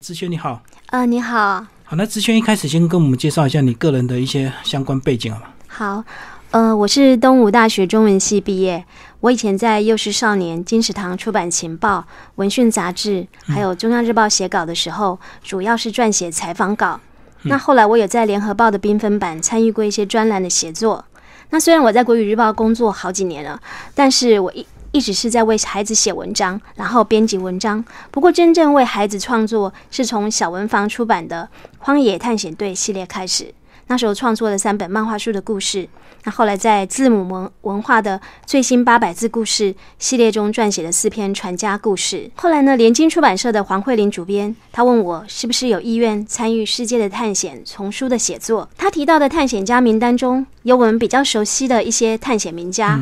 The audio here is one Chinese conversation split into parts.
志轩你好，呃，你好，好，那志轩一开始先跟我们介绍一下你个人的一些相关背景好吗？好，呃，我是东吴大学中文系毕业，我以前在幼师少年、金石堂出版情报、文讯杂志，还有中央日报写稿的时候，主要是撰写采访稿。那后来我有在联合报的缤纷版参与过一些专栏的写作。那虽然我在国语日报工作好几年了，但是我一一直是在为孩子写文章，然后编辑文章。不过，真正为孩子创作是从小文房出版的《荒野探险队》系列开始。那时候创作了三本漫画书的故事。那后来在字母文文化的最新八百字故事系列中撰写了四篇传家故事。后来呢，联经出版社的黄慧玲主编，他问我是不是有意愿参与世界的探险丛书的写作。他提到的探险家名单中有我们比较熟悉的一些探险名家。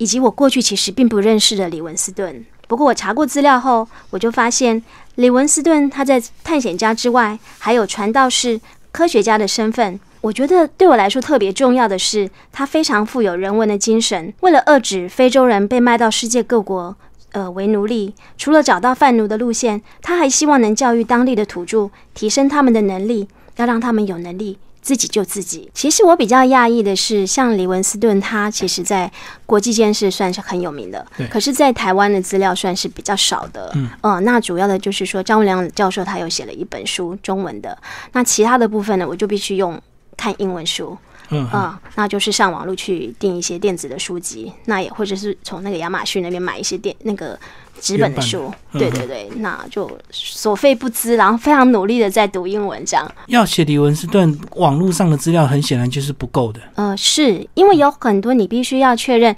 以及我过去其实并不认识的李文斯顿。不过我查过资料后，我就发现李文斯顿他在探险家之外，还有传道士、科学家的身份。我觉得对我来说特别重要的是，他非常富有人文的精神。为了遏止非洲人被卖到世界各国，呃为奴隶，除了找到贩奴的路线，他还希望能教育当地的土著，提升他们的能力，要让他们有能力。自己救自己。其实我比较讶异的是，像李文斯顿，他其实在国际间是算是很有名的，可是，在台湾的资料算是比较少的。嗯，呃，那主要的就是说，张文良教授他有写了一本书，中文的。那其他的部分呢，我就必须用看英文书。嗯啊，那就是上网络去订一些电子的书籍，那也或者是从那个亚马逊那边买一些电那个。纸本的书，对对对，那就所费不赀，然后非常努力的在读英文，这样。要写李文斯顿，网络上的资料很显然就是不够的。呃，是因为有很多你必须要确认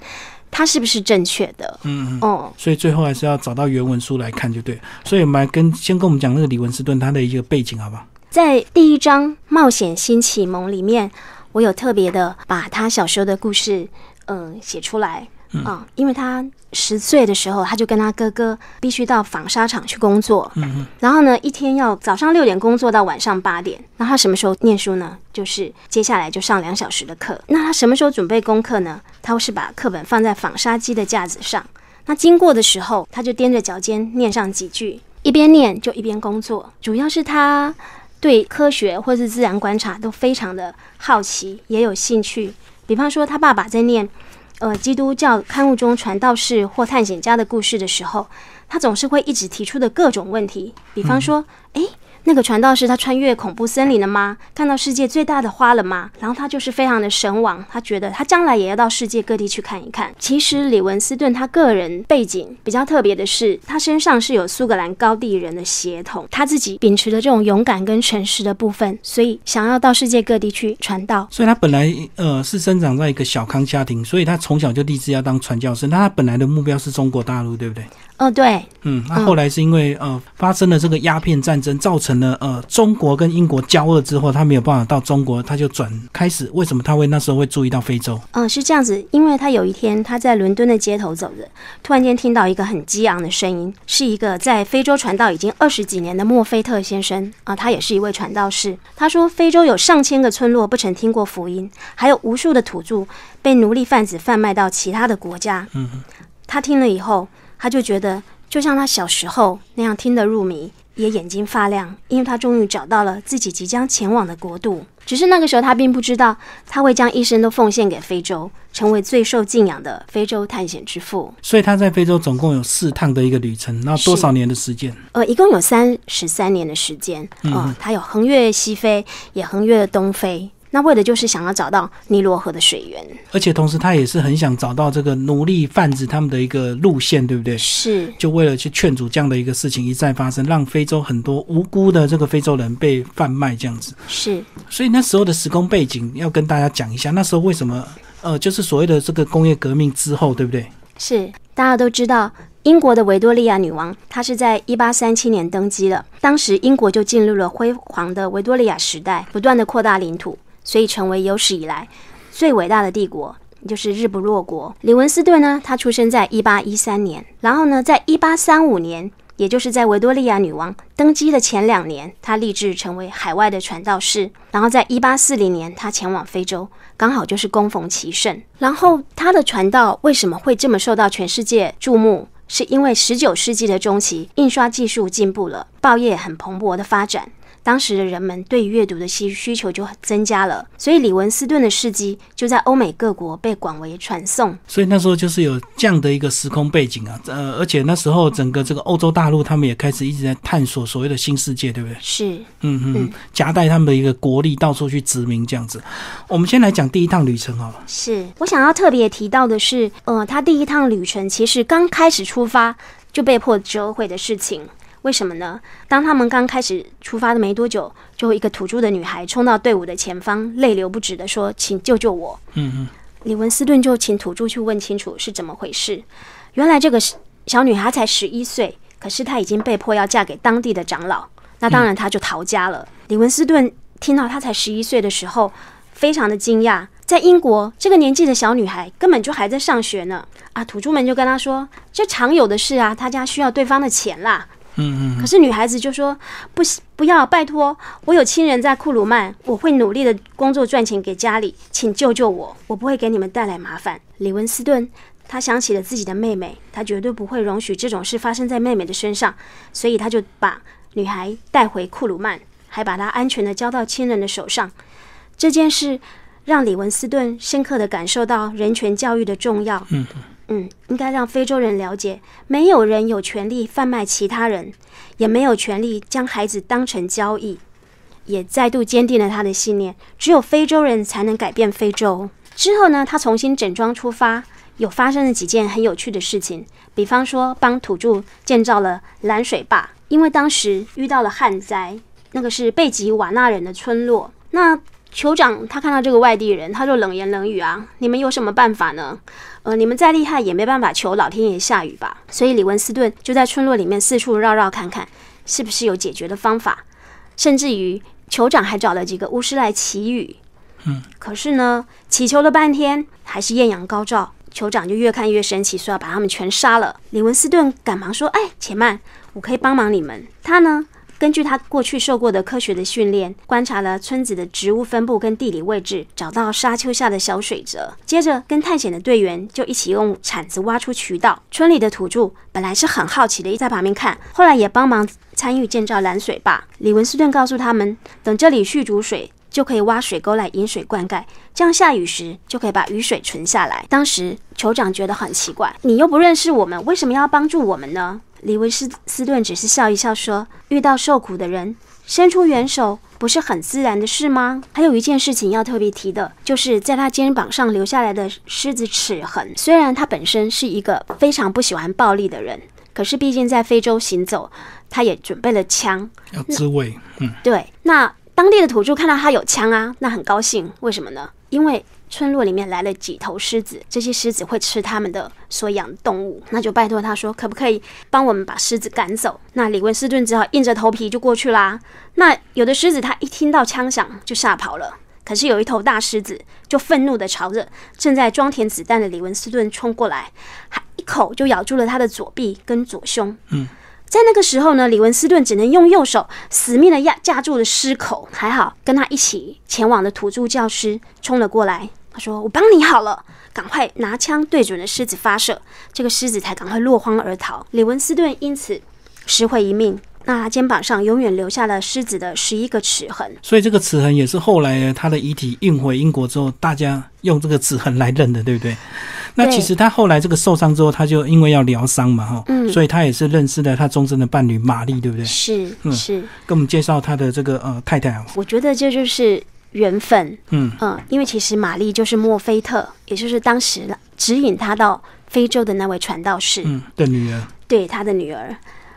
它是不是正确的。嗯嗯。所以最后还是要找到原文书来看就对。所以我们来跟先跟我们讲那个李文斯顿他的一个背景，好不好？在第一章《冒险新启蒙》里面，我有特别的把他小时候的故事，嗯，写出来。啊，因为他十岁的时候，他就跟他哥哥必须到纺纱厂去工作。嗯然后呢，一天要早上六点工作到晚上八点。那他什么时候念书呢？就是接下来就上两小时的课。那他什么时候准备功课呢？他是把课本放在纺纱机的架子上。那经过的时候，他就踮着脚尖念上几句，一边念就一边工作。主要是他对科学或是自然观察都非常的好奇，也有兴趣。比方说，他爸爸在念。呃，基督教刊物中传道士或探险家的故事的时候，他总是会一直提出的各种问题，比方说，哎。那个传道士他穿越恐怖森林了吗？看到世界最大的花了吗？然后他就是非常的神往，他觉得他将来也要到世界各地去看一看。其实李文斯顿他个人背景比较特别的是，他身上是有苏格兰高地人的血统，他自己秉持的这种勇敢跟诚实的部分，所以想要到世界各地去传道。所以他本来呃是生长在一个小康家庭，所以他从小就立志要当传教士。那他本来的目标是中国大陆，对不对？哦，对，嗯，那后来是因为呃发生了这个鸦片战争，造成了呃中国跟英国交恶之后，他没有办法到中国，他就转开始。为什么他会那时候会注意到非洲？嗯，是这样子，因为他有一天他在伦敦的街头走着，突然间听到一个很激昂的声音，是一个在非洲传道已经二十几年的墨菲特先生啊，他也是一位传道士。他说，非洲有上千个村落不曾听过福音，还有无数的土著被奴隶贩子贩卖到其他的国家。嗯，他听了以后。他就觉得，就像他小时候那样听得入迷，也眼睛发亮，因为他终于找到了自己即将前往的国度。只是那个时候，他并不知道，他会将一生都奉献给非洲，成为最受敬仰的非洲探险之父。所以他在非洲总共有四趟的一个旅程，那多少年的时间？呃，一共有三十三年的时间。嗯，他有横越西非，也横越东非。那为的就是想要找到尼罗河的水源，而且同时他也是很想找到这个奴隶贩子他们的一个路线，对不对？是，就为了去劝阻这样的一个事情一再发生，让非洲很多无辜的这个非洲人被贩卖这样子。是，所以那时候的时空背景要跟大家讲一下，那时候为什么呃，就是所谓的这个工业革命之后，对不对？是，大家都知道，英国的维多利亚女王她是在一八三七年登基了，当时英国就进入了辉煌的维多利亚时代，不断的扩大领土。所以成为有史以来最伟大的帝国，就是日不落国。李文斯顿呢，他出生在一八一三年，然后呢，在一八三五年，也就是在维多利亚女王登基的前两年，他立志成为海外的传道士。然后在一八四零年，他前往非洲，刚好就是供逢其盛。然后他的传道为什么会这么受到全世界注目？是因为十九世纪的中期，印刷技术进步了，报业很蓬勃的发展。当时的人们对阅读的需需求就增加了，所以李文斯顿的事迹就在欧美各国被广为传颂。所以那时候就是有这样的一个时空背景啊，呃，而且那时候整个这个欧洲大陆他们也开始一直在探索所谓的新世界，对不对？是，嗯嗯，夹带他们的一个国力到处去殖民这样子。我们先来讲第一趟旅程好了。是我想要特别提到的是，呃，他第一趟旅程其实刚开始出发就被迫折回的事情。为什么呢？当他们刚开始出发的没多久，就一个土著的女孩冲到队伍的前方，泪流不止的说：“请救救我！”嗯嗯，李文斯顿就请土著去问清楚是怎么回事。原来这个小女孩才十一岁，可是她已经被迫要嫁给当地的长老，那当然她就逃家了。李文斯顿听到她才十一岁的时候，非常的惊讶。在英国，这个年纪的小女孩根本就还在上学呢。啊，土著们就跟她说：“这常有的事啊，她家需要对方的钱啦。”嗯嗯，可是女孩子就说不不要，拜托，我有亲人在库鲁曼，我会努力的工作赚钱给家里，请救救我，我不会给你们带来麻烦。李文斯顿他想起了自己的妹妹，他绝对不会容许这种事发生在妹妹的身上，所以他就把女孩带回库鲁曼，还把她安全的交到亲人的手上。这件事让李文斯顿深刻的感受到人权教育的重要。嗯。嗯，应该让非洲人了解，没有人有权利贩卖其他人，也没有权利将孩子当成交易，也再度坚定了他的信念：只有非洲人才能改变非洲。之后呢，他重新整装出发，有发生了几件很有趣的事情，比方说帮土著建造了拦水坝，因为当时遇到了旱灾，那个是贝吉瓦纳人的村落，那。酋长他看到这个外地人，他就冷言冷语啊！你们有什么办法呢？呃，你们再厉害也没办法求老天爷下雨吧。所以李文斯顿就在村落里面四处绕绕看看，是不是有解决的方法。甚至于酋长还找了几个巫师来祈雨。嗯，可是呢，祈求了半天还是艳阳高照，酋长就越看越生气，说要把他们全杀了。李文斯顿赶忙说：“哎，且慢，我可以帮忙你们。”他呢？根据他过去受过的科学的训练，观察了村子的植物分布跟地理位置，找到沙丘下的小水泽。接着，跟探险的队员就一起用铲子挖出渠道。村里的土著本来是很好奇的，在旁边看，后来也帮忙参与建造拦水坝。李文斯顿告诉他们，等这里蓄足水，就可以挖水沟来引水灌溉，这样下雨时就可以把雨水存下来。当时酋长觉得很奇怪，你又不认识我们，为什么要帮助我们呢？李维斯斯顿只是笑一笑，说：“遇到受苦的人，伸出援手，不是很自然的事吗？”还有一件事情要特别提的，就是在他肩膀上留下来的狮子齿痕。虽然他本身是一个非常不喜欢暴力的人，可是毕竟在非洲行走，他也准备了枪，要自卫。嗯，对。那当地的土著看到他有枪啊，那很高兴。为什么呢？因为。村落里面来了几头狮子，这些狮子会吃他们的所养动物，那就拜托他说，可不可以帮我们把狮子赶走？那李文斯顿只好硬着头皮就过去啦。那有的狮子他一听到枪响就吓跑了，可是有一头大狮子就愤怒的朝着正在装填子弹的李文斯顿冲过来，还一口就咬住了他的左臂跟左胸。嗯。在那个时候呢，李文斯顿只能用右手死命的压架住了狮口。还好，跟他一起前往的土著教师冲了过来。他说：“我帮你好了，赶快拿枪对准了狮子发射，这个狮子才赶快落荒而逃。李文斯顿因此拾回一命，那他肩膀上永远留下了狮子的十一个齿痕。所以这个齿痕也是后来他的遗体运回英国之后，大家用这个齿痕来认的，对不对？那其实他后来这个受伤之后，他就因为要疗伤嘛，哈，嗯，所以他也是认识了他终身的伴侣玛丽，对不对？是，是，跟我们介绍他的这个呃太太。我觉得这就是。”缘分，嗯嗯，因为其实玛丽就是墨菲特，也就是当时指引他到非洲的那位传道士，嗯的女儿，对他的女儿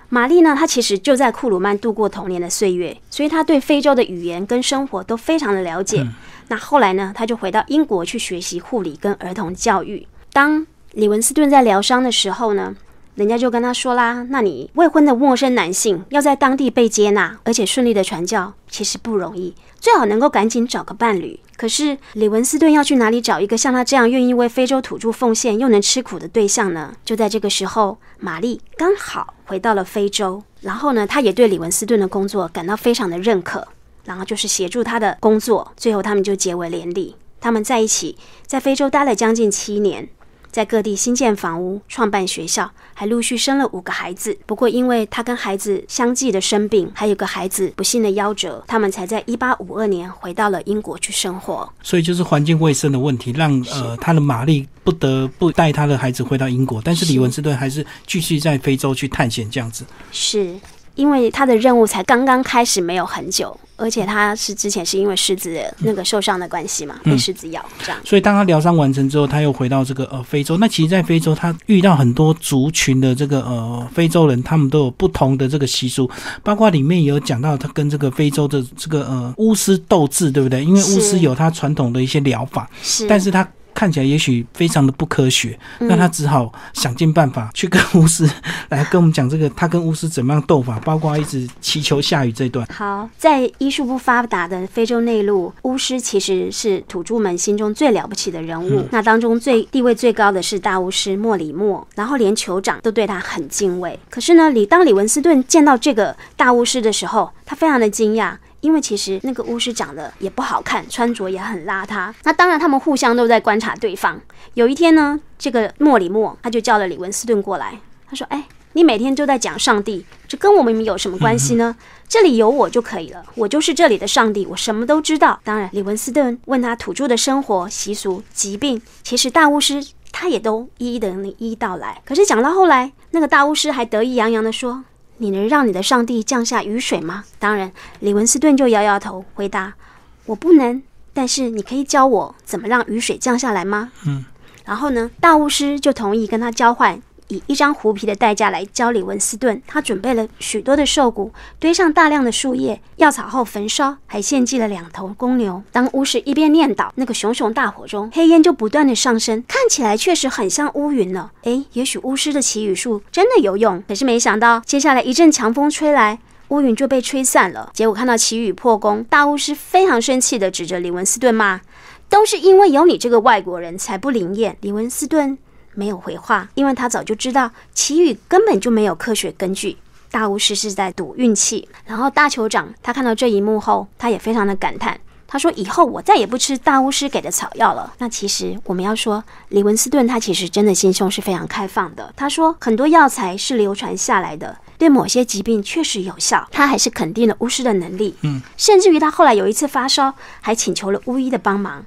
玛丽呢，她其实就在库鲁曼度过童年的岁月，所以她对非洲的语言跟生活都非常的了解。那后来呢，她就回到英国去学习护理跟儿童教育。当李文斯顿在疗伤的时候呢，人家就跟他说啦：“那你未婚的陌生男性要在当地被接纳，而且顺利的传教，其实不容易。”最好能够赶紧找个伴侣。可是李文斯顿要去哪里找一个像他这样愿意为非洲土著奉献又能吃苦的对象呢？就在这个时候，玛丽刚好回到了非洲，然后呢，他也对李文斯顿的工作感到非常的认可，然后就是协助他的工作。最后他们就结为连理，他们在一起在非洲待了将近七年。在各地新建房屋、创办学校，还陆续生了五个孩子。不过，因为他跟孩子相继的生病，还有个孩子不幸的夭折，他们才在一八五二年回到了英国去生活。所以就是环境卫生的问题，让呃他的玛丽不得不带他的孩子回到英国，但是李文斯顿还是继续在非洲去探险，这样子。是因为他的任务才刚刚开始，没有很久，而且他是之前是因为狮子那个受伤的关系嘛，被狮子咬这样。所以当他疗伤完成之后，他又回到这个呃非洲。那其实，在非洲，他遇到很多族群的这个呃非洲人，他们都有不同的这个习俗，包括里面也有讲到他跟这个非洲的这个呃巫师斗智，对不对？因为巫师有他传统的一些疗法，是，但是他。看起来也许非常的不科学，那他只好想尽办法去跟巫师来跟我们讲这个他跟巫师怎么样斗法，包括一直祈求下雨这段。好，在医术不发达的非洲内陆，巫师其实是土著们心中最了不起的人物。那当中最地位最高的是大巫师莫里莫，然后连酋长都对他很敬畏。可是呢，李当李文斯顿见到这个大巫师的时候，他非常的惊讶。因为其实那个巫师长得也不好看，穿着也很邋遢。那当然，他们互相都在观察对方。有一天呢，这个莫里莫他就叫了李文斯顿过来，他说：“哎，你每天都在讲上帝，这跟我们有什么关系呢？这里有我就可以了，我就是这里的上帝，我什么都知道。”当然，李文斯顿问他土著的生活习俗、疾病，其实大巫师他也都一一的一一道来。可是讲到后来，那个大巫师还得意洋洋地说。你能让你的上帝降下雨水吗？当然，李文斯顿就摇摇头，回答：“我不能。但是你可以教我怎么让雨水降下来吗？”嗯。然后呢，大巫师就同意跟他交换。以一张狐皮的代价来教李文斯顿，他准备了许多的兽骨，堆上大量的树叶、药草后焚烧，还献祭了两头公牛。当巫师一边念叨，那个熊熊大火中，黑烟就不断的上升，看起来确实很像乌云了。诶，也许巫师的祈雨术真的有用。可是没想到，接下来一阵强风吹来，乌云就被吹散了。结果看到祈雨破功，大巫师非常生气的指着李文斯顿骂：“都是因为有你这个外国人才不灵验。”李文斯顿。没有回话，因为他早就知道祈雨根本就没有科学根据，大巫师是在赌运气。然后大酋长他看到这一幕后，他也非常的感叹，他说：“以后我再也不吃大巫师给的草药了。”那其实我们要说，李文斯顿他其实真的心胸是非常开放的。他说很多药材是流传下来的，对某些疾病确实有效，他还是肯定了巫师的能力。嗯，甚至于他后来有一次发烧，还请求了巫医的帮忙。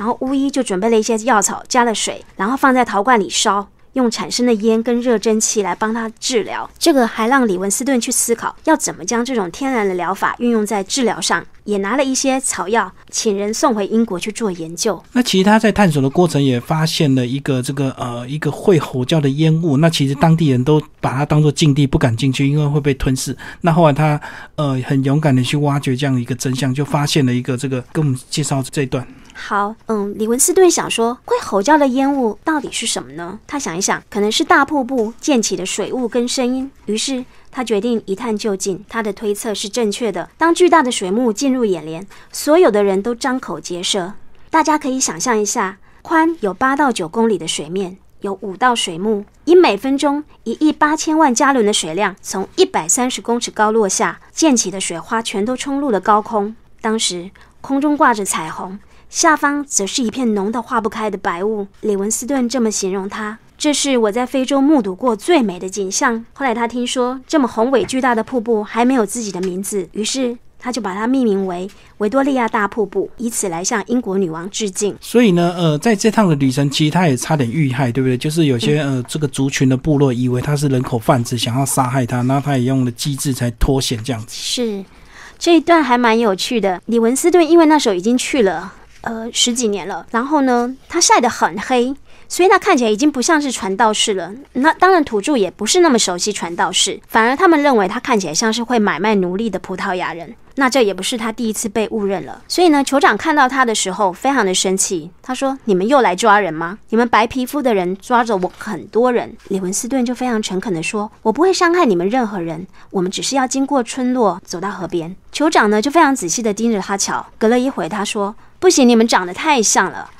然后巫医就准备了一些药草，加了水，然后放在陶罐里烧，用产生的烟跟热蒸汽来帮他治疗。这个还让李文斯顿去思考要怎么将这种天然的疗法运用在治疗上，也拿了一些草药，请人送回英国去做研究。那其实他在探索的过程也发现了一个这个呃一个会吼叫的烟雾。那其实当地人都把它当做禁地，不敢进去，因为会被吞噬。那后来他呃很勇敢的去挖掘这样一个真相，就发现了一个这个跟我们介绍这一段。好，嗯，李文斯顿想说，会吼叫的烟雾到底是什么呢？他想一想，可能是大瀑布溅起的水雾跟声音。于是他决定一探究竟。他的推测是正确的。当巨大的水幕进入眼帘，所有的人都张口结舌。大家可以想象一下，宽有八到九公里的水面，有五道水幕，以每分钟一亿八千万加仑的水量，从一百三十公尺高落下，溅起的水花全都冲入了高空。当时空中挂着彩虹。下方则是一片浓得化不开的白雾。李文斯顿这么形容它：“这是我在非洲目睹过最美的景象。”后来他听说这么宏伟巨大的瀑布还没有自己的名字，于是他就把它命名为维多利亚大瀑布，以此来向英国女王致敬。所以呢，呃，在这趟的旅程，其实他也差点遇害，对不对？就是有些呃，这个族群的部落以为他是人口贩子，想要杀害他，然后他也用了机智才脱险这样子。是这一段还蛮有趣的。李文斯顿因为那时候已经去了。呃，十几年了，然后呢，他晒得很黑，所以他看起来已经不像是传道士了。那当然，土著也不是那么熟悉传道士，反而他们认为他看起来像是会买卖奴隶的葡萄牙人。那这也不是他第一次被误认了。所以呢，酋长看到他的时候非常的生气，他说：“你们又来抓人吗？你们白皮肤的人抓着我很多人。”李文斯顿就非常诚恳地说：“我不会伤害你们任何人，我们只是要经过村落，走到河边。”酋长呢就非常仔细地盯着他瞧。隔了一会，他说。不行，你们长得太像了。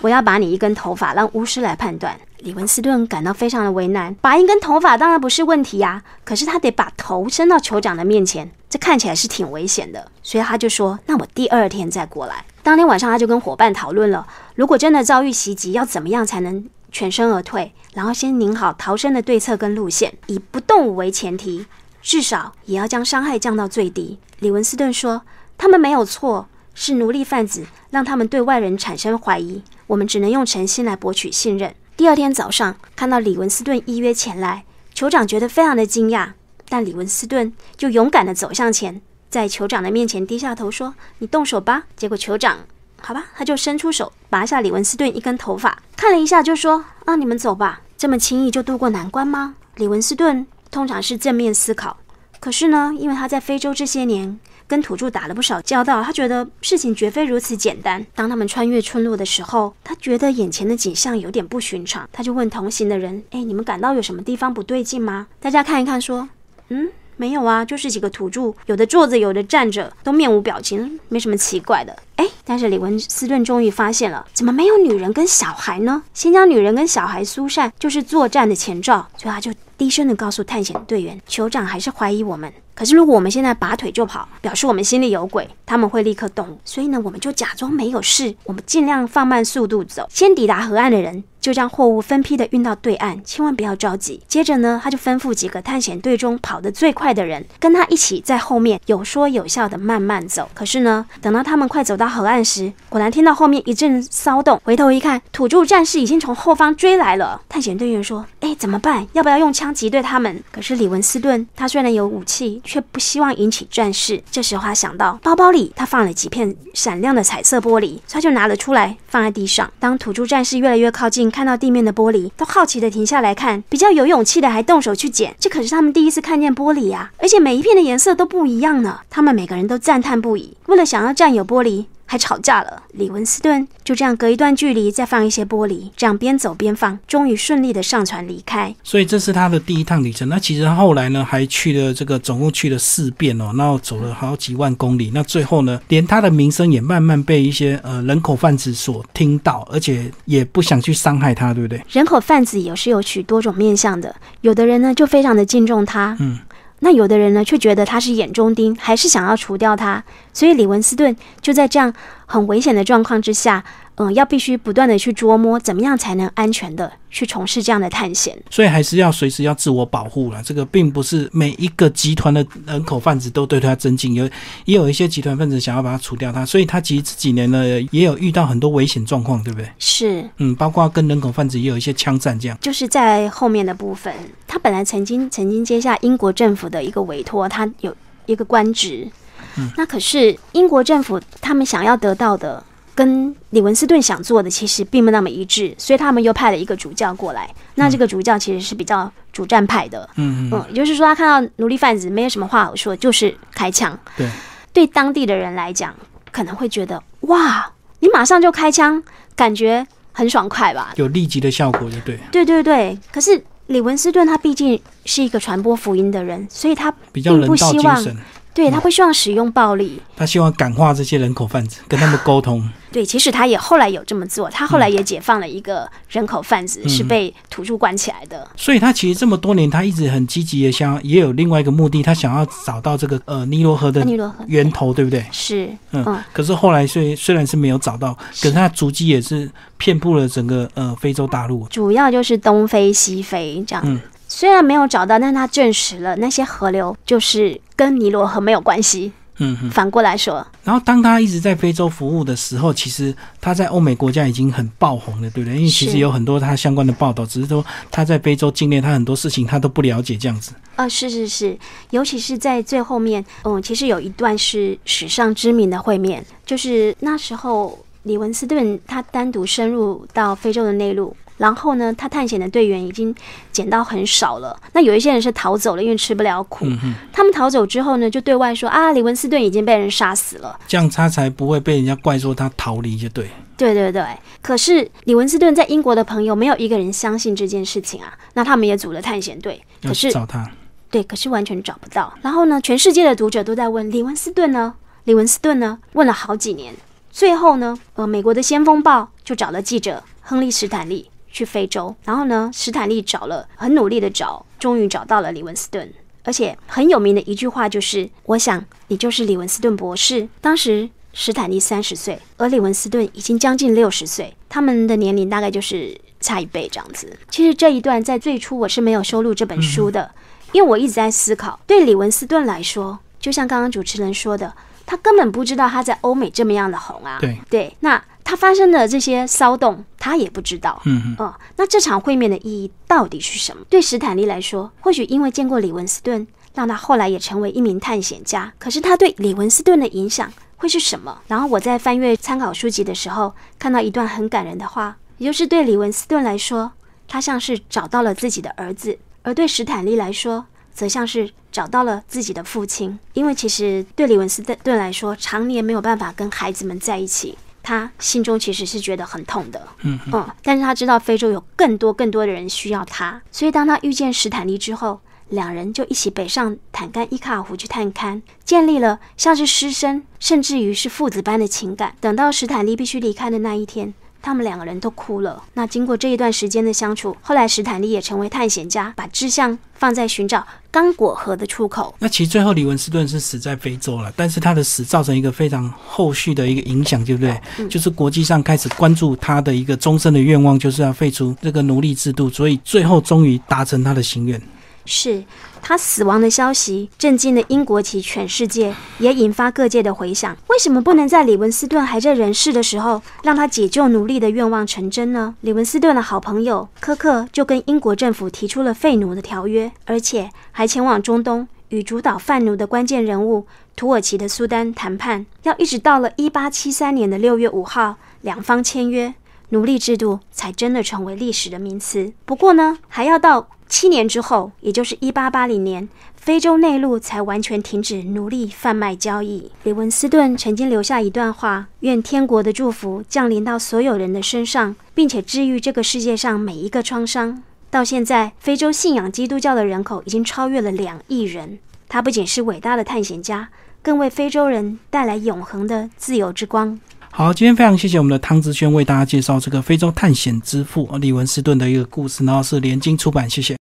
我要拔你一根头发，让巫师来判断。李文斯顿感到非常的为难，拔一根头发当然不是问题呀，可是他得把头伸到酋长的面前，这看起来是挺危险的。所以他就说：“那我第二天再过来。”当天晚上，他就跟伙伴讨论了，如果真的遭遇袭击，要怎么样才能。全身而退，然后先拟好逃生的对策跟路线，以不动武为前提，至少也要将伤害降到最低。李文斯顿说：“他们没有错，是奴隶贩子让他们对外人产生怀疑，我们只能用诚心来博取信任。”第二天早上，看到李文斯顿依约前来，酋长觉得非常的惊讶，但李文斯顿就勇敢的走向前，在酋长的面前低下头说：“你动手吧。”结果酋长。好吧，他就伸出手拔下李文斯顿一根头发，看了一下就说：“啊，你们走吧。”这么轻易就渡过难关吗？李文斯顿通常是正面思考，可是呢，因为他在非洲这些年跟土著打了不少交道，他觉得事情绝非如此简单。当他们穿越村落的时候，他觉得眼前的景象有点不寻常，他就问同行的人：“哎，你们感到有什么地方不对劲吗？”大家看一看，说：“嗯。”没有啊，就是几个土著，有的坐着，有的站着，都面无表情，没什么奇怪的。哎，但是李文斯顿终于发现了，怎么没有女人跟小孩呢？先将女人跟小孩疏散，就是作战的前兆。所以他就低声的告诉探险队员：“酋长还是怀疑我们。可是如果我们现在拔腿就跑，表示我们心里有鬼，他们会立刻动。所以呢，我们就假装没有事，我们尽量放慢速度走，先抵达河岸的人。”就将货物分批的运到对岸，千万不要着急。接着呢，他就吩咐几个探险队中跑得最快的人，跟他一起在后面有说有笑的慢慢走。可是呢，等到他们快走到河岸时，果然听到后面一阵骚动，回头一看，土著战士已经从后方追来了。探险队员说：“哎，怎么办？要不要用枪击对他们？”可是李文斯顿他虽然有武器，却不希望引起战事。这时候他想到包包里他放了几片闪亮的彩色玻璃，他就拿了出来放在地上。当土著战士越来越靠近。看到地面的玻璃，都好奇的停下来看，比较有勇气的还动手去捡。这可是他们第一次看见玻璃呀，而且每一片的颜色都不一样呢。他们每个人都赞叹不已，为了想要占有玻璃。还吵架了。李文斯顿就这样隔一段距离再放一些玻璃，这样边走边放，终于顺利的上船离开。所以这是他的第一趟旅程。那其实后来呢，还去了这个总共去了四遍哦，然后走了好几万公里。那最后呢，连他的名声也慢慢被一些呃人口贩子所听到，而且也不想去伤害他，对不对？人口贩子也是有许多种面相的，有的人呢就非常的敬重他，嗯。那有的人呢，却觉得他是眼中钉，还是想要除掉他。所以李文斯顿就在这样很危险的状况之下。嗯，要必须不断的去琢磨，怎么样才能安全的去从事这样的探险。所以还是要随时要自我保护了。这个并不是每一个集团的人口贩子都对他尊敬，有也有一些集团分子想要把他除掉他。所以他其实这几年呢，也有遇到很多危险状况，对不对？是，嗯，包括跟人口贩子也有一些枪战这样。就是在后面的部分，他本来曾经曾经接下英国政府的一个委托，他有一个官职。嗯，那可是英国政府他们想要得到的。跟李文斯顿想做的其实并不那么一致，所以他们又派了一个主教过来。那这个主教其实是比较主战派的，嗯嗯，也就是说他看到奴隶贩子没有什么话好说，就是开枪。对，对当地的人来讲，可能会觉得哇，你马上就开枪，感觉很爽快吧？有立即的效果，就对。对对对，可是李文斯顿他毕竟是一个传播福音的人，所以他比较人道精神。对他会希望使用暴力，他希望感化这些人口贩子，跟他们沟通。对，其实他也后来有这么做，他后来也解放了一个人口贩子，是被土著关起来的。所以他其实这么多年，他一直很积极的想，也有另外一个目的，他想要找到这个呃尼罗河的尼罗河源头，对不对？是，嗯。可是后来虽虽然是没有找到，可是他足迹也是遍布了整个呃非洲大陆，主要就是东非、西非这样。虽然没有找到，但他证实了那些河流就是跟尼罗河没有关系。嗯，反过来说，然后当他一直在非洲服务的时候，其实他在欧美国家已经很爆红了，对不对？因为其实有很多他相关的报道，只是说他在非洲境内，他很多事情他都不了解这样子。啊，是是是，尤其是在最后面，嗯，其实有一段是史上知名的会面，就是那时候李文斯顿他单独深入到非洲的内陆。然后呢，他探险的队员已经捡到很少了。那有一些人是逃走了，因为吃不了苦。他们逃走之后呢，就对外说啊，李文斯顿已经被人杀死了。这样他才不会被人家怪说他逃离，就对。对对对。可是李文斯顿在英国的朋友没有一个人相信这件事情啊。那他们也组了探险队，可是找他。对，可是完全找不到。然后呢，全世界的读者都在问李文斯顿呢？李文斯顿呢？问了好几年，最后呢，呃，美国的《先锋报》就找了记者亨利·史坦利。去非洲，然后呢？史坦利找了很努力的找，终于找到了李文斯顿。而且很有名的一句话就是：“我想你就是李文斯顿博士。”当时史坦利三十岁，而李文斯顿已经将近六十岁，他们的年龄大概就是差一倍这样子。其实这一段在最初我是没有收录这本书的，因为我一直在思考，对李文斯顿来说，就像刚刚主持人说的，他根本不知道他在欧美这么样的红啊。对对，那他发生的这些骚动，他也不知道。嗯嗯，哦，那这场会面的意义到底是什么？对史坦利来说，或许因为见过李文斯顿，让他后来也成为一名探险家。可是他对李文斯顿的影响会是什么？然后我在翻阅参考书籍的时候，看到一段很感人的话，也就是对李文斯顿来说，他像是找到了自己的儿子；而对史坦利来说，则像是找到了自己的父亲。因为其实对李文斯顿来说，常年没有办法跟孩子们在一起。他心中其实是觉得很痛的，嗯嗯，但是他知道非洲有更多更多的人需要他，所以当他遇见史坦利之后，两人就一起北上坦干伊卡尔湖去探勘，建立了像是师生，甚至于是父子般的情感。等到史坦利必须离开的那一天。他们两个人都哭了。那经过这一段时间的相处，后来史坦利也成为探险家，把志向放在寻找刚果河的出口。那其实最后李文斯顿是死在非洲了，但是他的死造成一个非常后续的一个影响，对不对？就是国际上开始关注他的一个终身的愿望，就是要废除这个奴隶制度，所以最后终于达成他的心愿。是他死亡的消息震惊了英国及全世界，也引发各界的回响。为什么不能在李文斯顿还在人世的时候，让他解救奴隶的愿望成真呢？李文斯顿的好朋友科克就跟英国政府提出了废奴的条约，而且还前往中东与主导贩奴的关键人物土耳其的苏丹谈判。要一直到了一八七三年的六月五号，两方签约，奴隶制度才真的成为历史的名词。不过呢，还要到。七年之后，也就是一八八零年，非洲内陆才完全停止奴隶贩卖交易。李文斯顿曾经留下一段话：“愿天国的祝福降临到所有人的身上，并且治愈这个世界上每一个创伤。”到现在，非洲信仰基督教的人口已经超越了两亿人。他不仅是伟大的探险家，更为非洲人带来永恒的自由之光。好，今天非常谢谢我们的汤志轩为大家介绍这个非洲探险之父李文斯顿的一个故事，然后是联经出版，谢谢。